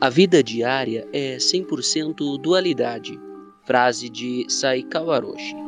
A vida diária é 100% dualidade. Frase de Saikawa Roshi.